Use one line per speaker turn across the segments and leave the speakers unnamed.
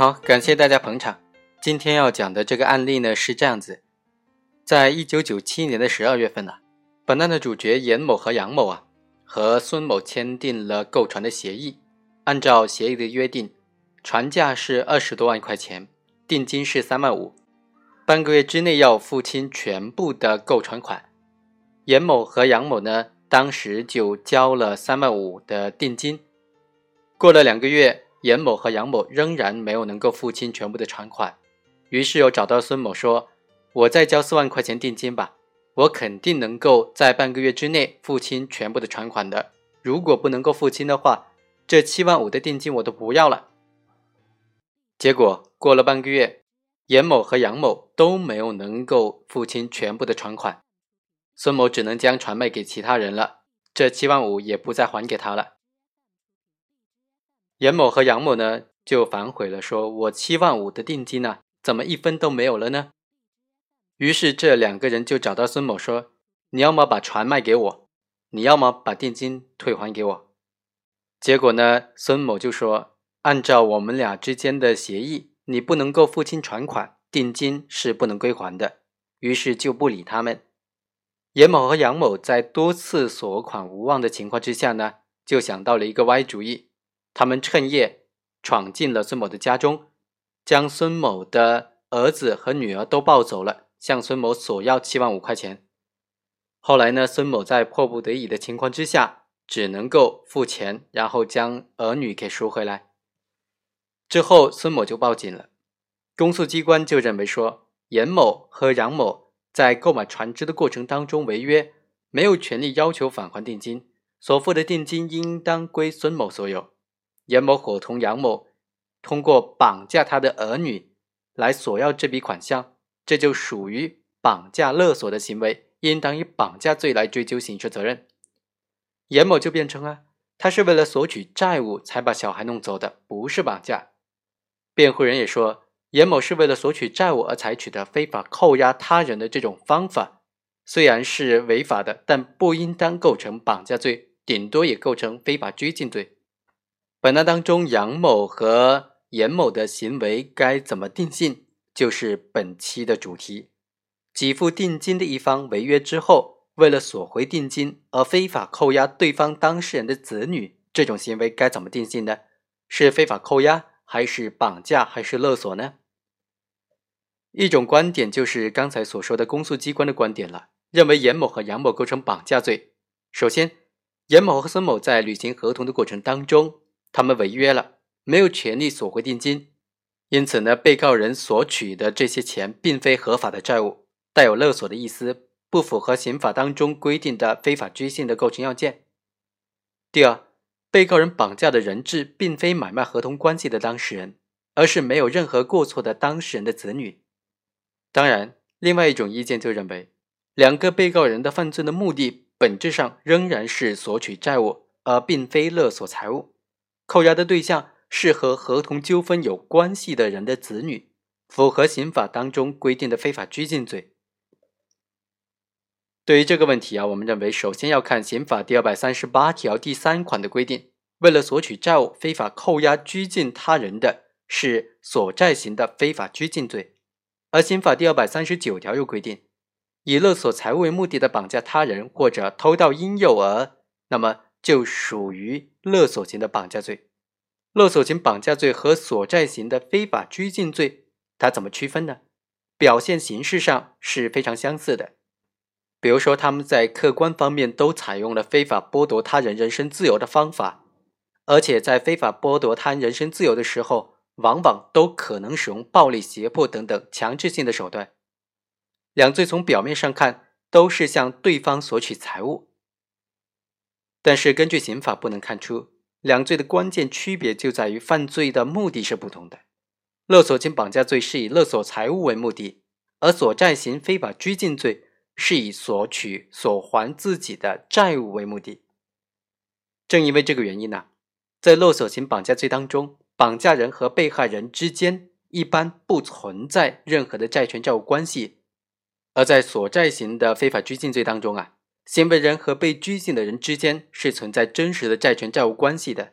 好，感谢大家捧场。今天要讲的这个案例呢是这样子：在一九九七年的十二月份呢，本案的主角严某和杨某啊，和孙某签订了购船的协议。按照协议的约定，船价是二十多万块钱，定金是三万五，半个月之内要付清全部的购船款。严某和杨某呢，当时就交了三万五的定金。过了两个月，严某和杨某仍然没有能够付清全部的船款，于是又找到孙某说：“我再交四万块钱定金吧，我肯定能够在半个月之内付清全部的船款的。如果不能够付清的话，这七万五的定金我都不要了。”结果过了半个月，严某和杨某都没有能够付清全部的船款。孙某只能将船卖给其他人了，这七万五也不再还给他了。严某和杨某呢就反悔了，说：“我七万五的定金呢，怎么一分都没有了呢？”于是这两个人就找到孙某说：“你要么把船卖给我，你要么把定金退还给我。”结果呢，孙某就说：“按照我们俩之间的协议，你不能够付清船款，定金是不能归还的。”于是就不理他们。严某和杨某在多次索款无望的情况之下呢，就想到了一个歪主意。他们趁夜闯进了孙某的家中，将孙某的儿子和女儿都抱走了，向孙某索要七万五块钱。后来呢，孙某在迫不得已的情况之下，只能够付钱，然后将儿女给赎回来。之后，孙某就报警了。公诉机关就认为说，严某和杨某。在购买船只的过程当中违约，没有权利要求返还定金，所付的定金应当归孙某所有。严某伙同杨某通过绑架他的儿女来索要这笔款项，这就属于绑架勒索的行为，应当以绑架罪来追究刑事责任。严某就辩称啊，他是为了索取债务才把小孩弄走的，不是绑架。辩护人也说。严某是为了索取债务而采取的非法扣押他人的这种方法，虽然是违法的，但不应当构成绑架罪，顶多也构成非法拘禁罪。本案当中，杨某和严某的行为该怎么定性，就是本期的主题。给付定金的一方违约之后，为了索回定金而非法扣押对方当事人的子女，这种行为该怎么定性呢？是非法扣押，还是绑架，还是勒索呢？一种观点就是刚才所说的公诉机关的观点了，认为严某和杨某构成绑架罪。首先，严某和孙某在履行合同的过程当中，他们违约了，没有权利索回定金，因此呢，被告人索取的这些钱并非合法的债务，带有勒索的意思，不符合刑法当中规定的非法拘禁的构成要件。第二，被告人绑架的人质并非买卖合同关系的当事人，而是没有任何过错的当事人的子女。当然，另外一种意见就认为，两个被告人的犯罪的目的本质上仍然是索取债务，而并非勒索财物。扣押的对象是和合同纠纷有关系的人的子女，符合刑法当中规定的非法拘禁罪。对于这个问题啊，我们认为首先要看刑法第二百三十八条第三款的规定，为了索取债务非法扣押拘禁他人的是索债型的非法拘禁罪。而刑法第二百三十九条又规定，以勒索财物为目的的绑架他人或者偷盗婴幼儿，那么就属于勒索型的绑架罪。勒索型绑架罪和索债型的非法拘禁罪，它怎么区分呢？表现形式上是非常相似的。比如说，他们在客观方面都采用了非法剥夺他人人身自由的方法，而且在非法剥夺他人人身自由的时候。往往都可能使用暴力、胁迫等等强制性的手段。两罪从表面上看都是向对方索取财物，但是根据刑法不能看出两罪的关键区别就在于犯罪的目的是不同的。勒索型绑架罪是以勒索财物为目的，而索债型非法拘禁罪是以索取、索还自己的债务为目的。正因为这个原因呢，在勒索型绑架罪当中。绑架人和被害人之间一般不存在任何的债权债务关系，而在所债型的非法拘禁罪当中啊，行为人和被拘禁的人之间是存在真实的债权债务关系的。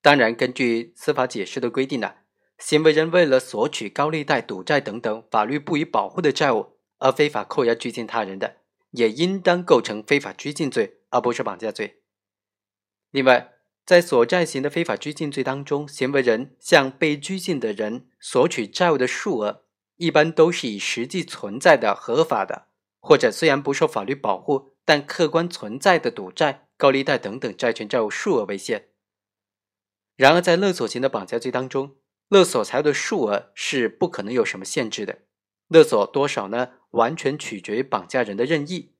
当然，根据司法解释的规定呢，行为人为了索取高利贷、赌债等等法律不予保护的债务而非法扣押拘禁他人的，也应当构成非法拘禁罪，而不是绑架罪。另外，在所债型的非法拘禁罪当中，行为人向被拘禁的人索取债务的数额，一般都是以实际存在的合法的，或者虽然不受法律保护，但客观存在的赌债、高利贷等等债权债务数额为限。然而，在勒索型的绑架罪当中，勒索财物的数额是不可能有什么限制的，勒索多少呢？完全取决于绑架人的任意。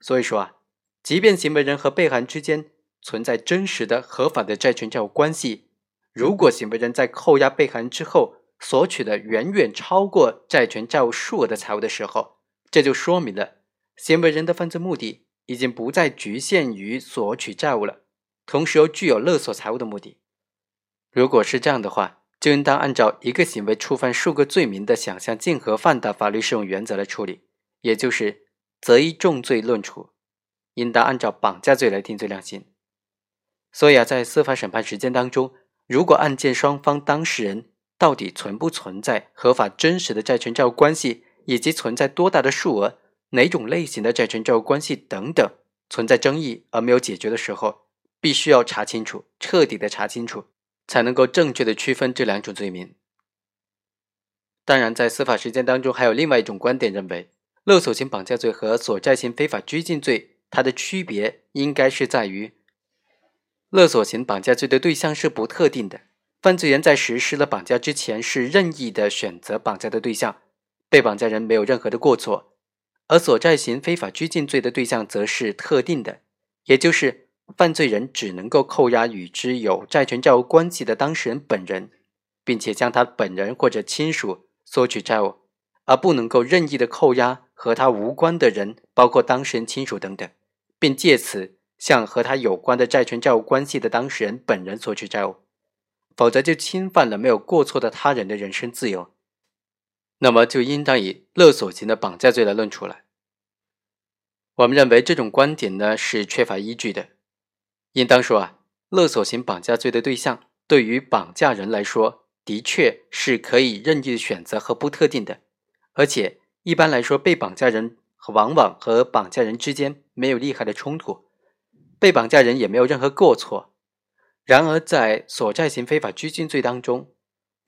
所以说啊，即便行为人和被害人之间，存在真实的合法的债权债务关系。如果行为人在扣押被害人之后索取的远远超过债权债务数额的财物的时候，这就说明了行为人的犯罪目的已经不再局限于索取债务了，同时又具有勒索财物的目的。如果是这样的话，就应当按照一个行为触犯数个罪名的想象竞合犯的法律适用原则来处理，也就是择一重罪论处，应当按照绑架罪来定罪量刑。所以啊，在司法审判实践当中，如果案件双方当事人到底存不存在合法真实的债权债务关系，以及存在多大的数额、哪种类型的债权债务关系等等存在争议而没有解决的时候，必须要查清楚，彻底的查清楚，才能够正确的区分这两种罪名。当然，在司法实践当中，还有另外一种观点认为，勒索型绑架罪和索债型非法拘禁罪，它的区别应该是在于。勒索型绑架罪的对象是不特定的，犯罪人在实施了绑架之前是任意的选择绑架的对象，被绑架人没有任何的过错；而所债型非法拘禁罪的对象则是特定的，也就是犯罪人只能够扣押与之有债权债务关系的当事人本人，并且将他本人或者亲属索取债务，而不能够任意的扣押和他无关的人，包括当事人亲属等等，并借此。向和他有关的债权债务关系的当事人本人索取债务，否则就侵犯了没有过错的他人的人身自由，那么就应当以勒索型的绑架罪来论处了。我们认为这种观点呢是缺乏依据的，应当说啊，勒索型绑架罪的对象对于绑架人来说，的确是可以任意选择和不特定的，而且一般来说，被绑架人和往往和绑架人之间没有利害的冲突。被绑架人也没有任何过错，然而在所债型非法拘禁罪当中，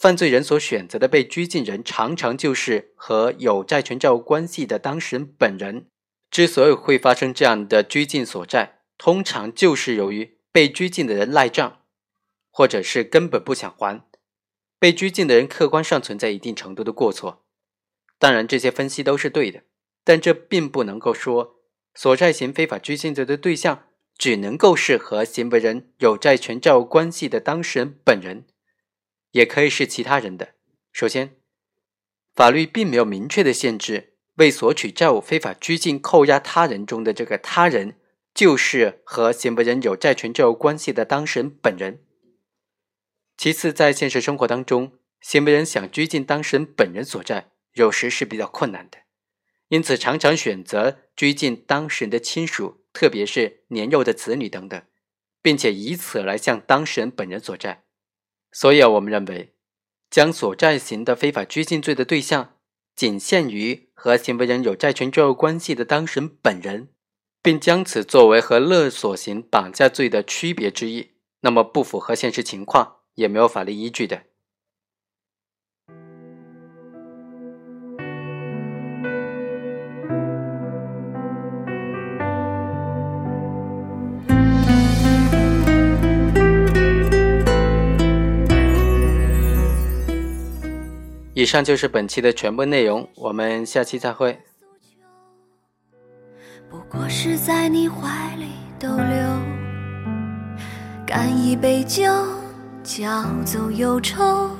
犯罪人所选择的被拘禁人常常就是和有债权债务关系的当事人本人。之所以会发生这样的拘禁所债，通常就是由于被拘禁的人赖账，或者是根本不想还。被拘禁的人客观上存在一定程度的过错。当然，这些分析都是对的，但这并不能够说所债型非法拘禁罪的对象。只能够是和行为人有债权债务关系的当事人本人，也可以是其他人的。首先，法律并没有明确的限制，为索取债务非法拘禁扣押他人中的这个他人，就是和行为人有债权债务关系的当事人本人。其次，在现实生活当中，行为人想拘禁当事人本人所债，有时是比较困难的，因此常常选择拘禁当事人的亲属。特别是年幼的子女等等，并且以此来向当事人本人索债，所以啊，我们认为，将所债型的非法拘禁罪的对象仅限于和行为人有债权债务关系的当事人本人，并将此作为和勒索型绑架罪的区别之一，那么不符合现实情况，也没有法律依据的。以上就是本期的全部内容，我们下期再会。不过是在你怀里逗留，干一杯酒，浇走忧愁，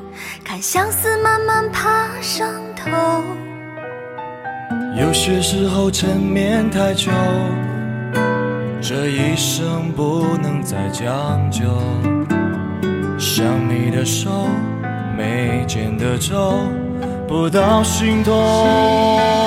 看相思慢慢爬上头。有些时候缠绵太久，这一生不能再将就。想你的手。眉间的皱，不到心痛。